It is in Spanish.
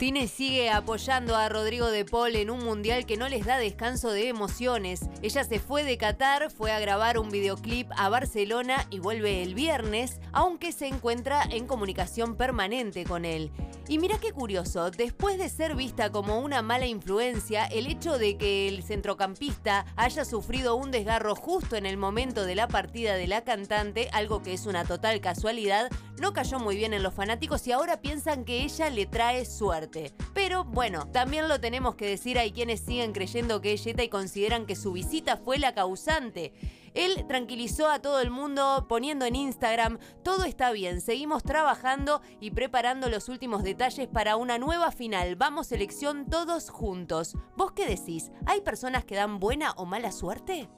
Tine sigue apoyando a Rodrigo de Paul en un mundial que no les da descanso de emociones. Ella se fue de Qatar, fue a grabar un videoclip a Barcelona y vuelve el viernes, aunque se encuentra en comunicación permanente con él. Y mira qué curioso, después de ser vista como una mala influencia, el hecho de que el centrocampista haya sufrido un desgarro justo en el momento de la partida de la cantante, algo que es una total casualidad, no cayó muy bien en los fanáticos y ahora piensan que ella le trae suerte. Pero bueno, también lo tenemos que decir, hay quienes siguen creyendo que es y consideran que su visita fue la causante. Él tranquilizó a todo el mundo poniendo en Instagram, todo está bien, seguimos trabajando y preparando los últimos detalles para una nueva final. Vamos selección todos juntos. ¿Vos qué decís? ¿Hay personas que dan buena o mala suerte?